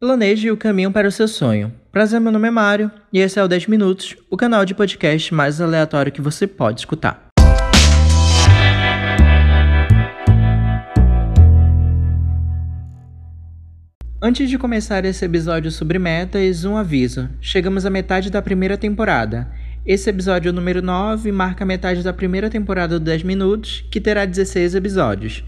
Planeje o caminho para o seu sonho. Prazer, meu nome é Mário e esse é o 10 Minutos, o canal de podcast mais aleatório que você pode escutar. Antes de começar esse episódio sobre metas, um aviso. Chegamos à metade da primeira temporada. Esse episódio número 9 marca a metade da primeira temporada do 10 Minutos, que terá 16 episódios.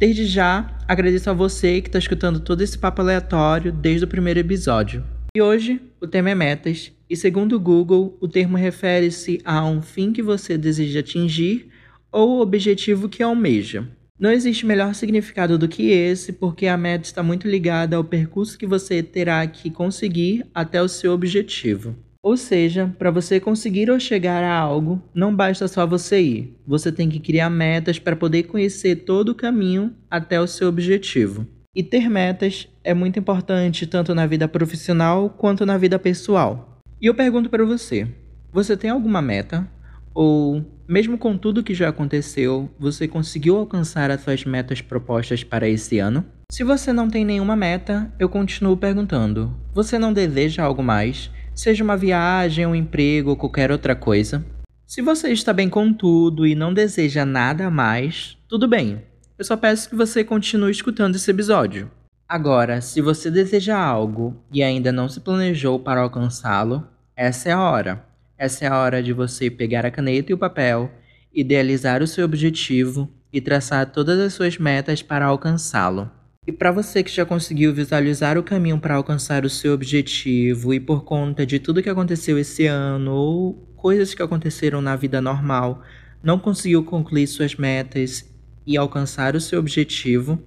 Desde já, agradeço a você que está escutando todo esse papo aleatório desde o primeiro episódio. E hoje, o tema é metas, e segundo o Google, o termo refere-se a um fim que você deseja atingir ou objetivo que almeja. Não existe melhor significado do que esse, porque a meta está muito ligada ao percurso que você terá que conseguir até o seu objetivo. Ou seja, para você conseguir ou chegar a algo, não basta só você ir. Você tem que criar metas para poder conhecer todo o caminho até o seu objetivo. E ter metas é muito importante tanto na vida profissional quanto na vida pessoal. E eu pergunto para você: você tem alguma meta? Ou, mesmo com tudo que já aconteceu, você conseguiu alcançar as suas metas propostas para esse ano? Se você não tem nenhuma meta, eu continuo perguntando: você não deseja algo mais? Seja uma viagem, um emprego ou qualquer outra coisa. Se você está bem com tudo e não deseja nada mais, tudo bem. Eu só peço que você continue escutando esse episódio. Agora, se você deseja algo e ainda não se planejou para alcançá-lo, essa é a hora. Essa é a hora de você pegar a caneta e o papel, idealizar o seu objetivo e traçar todas as suas metas para alcançá-lo. E para você que já conseguiu visualizar o caminho para alcançar o seu objetivo e por conta de tudo que aconteceu esse ano ou coisas que aconteceram na vida normal, não conseguiu concluir suas metas e alcançar o seu objetivo,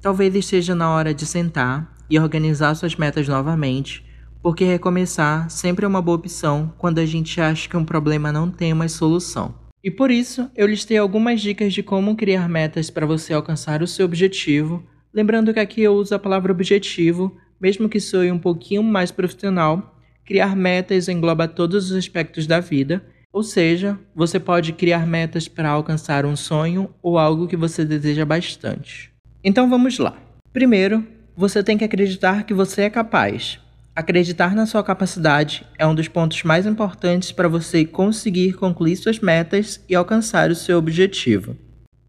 talvez esteja na hora de sentar e organizar suas metas novamente, porque recomeçar sempre é uma boa opção quando a gente acha que um problema não tem mais solução. E por isso, eu listei algumas dicas de como criar metas para você alcançar o seu objetivo Lembrando que aqui eu uso a palavra objetivo, mesmo que soe um pouquinho mais profissional, criar metas engloba todos os aspectos da vida, ou seja, você pode criar metas para alcançar um sonho ou algo que você deseja bastante. Então vamos lá. Primeiro, você tem que acreditar que você é capaz. Acreditar na sua capacidade é um dos pontos mais importantes para você conseguir concluir suas metas e alcançar o seu objetivo.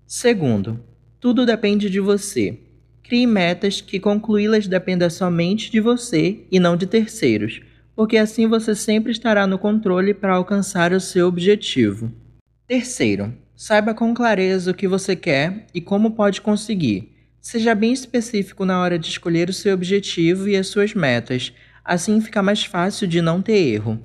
Segundo, tudo depende de você. Crie metas que concluí-las dependa somente de você e não de terceiros, porque assim você sempre estará no controle para alcançar o seu objetivo. Terceiro, saiba com clareza o que você quer e como pode conseguir. Seja bem específico na hora de escolher o seu objetivo e as suas metas, assim fica mais fácil de não ter erro.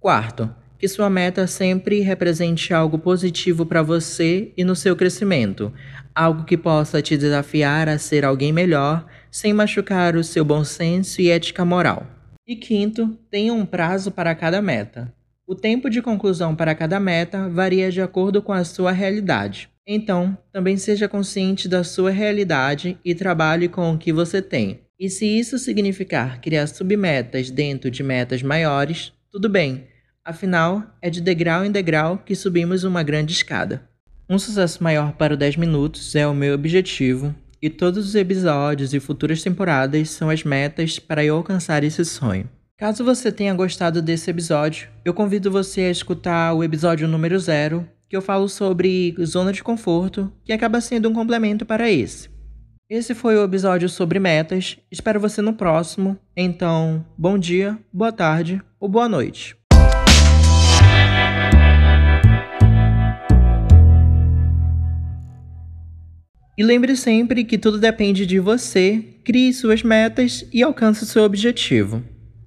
Quarto, que sua meta sempre represente algo positivo para você e no seu crescimento, algo que possa te desafiar a ser alguém melhor, sem machucar o seu bom senso e ética moral. E quinto, tenha um prazo para cada meta. O tempo de conclusão para cada meta varia de acordo com a sua realidade. Então, também seja consciente da sua realidade e trabalhe com o que você tem. E se isso significar criar submetas dentro de metas maiores, tudo bem, Afinal, é de degrau em degrau que subimos uma grande escada. Um sucesso maior para o 10 minutos é o meu objetivo, e todos os episódios e futuras temporadas são as metas para eu alcançar esse sonho. Caso você tenha gostado desse episódio, eu convido você a escutar o episódio número 0, que eu falo sobre zona de conforto, que acaba sendo um complemento para esse. Esse foi o episódio sobre metas. Espero você no próximo. Então, bom dia, boa tarde ou boa noite. E lembre sempre que tudo depende de você, crie suas metas e alcance seu objetivo.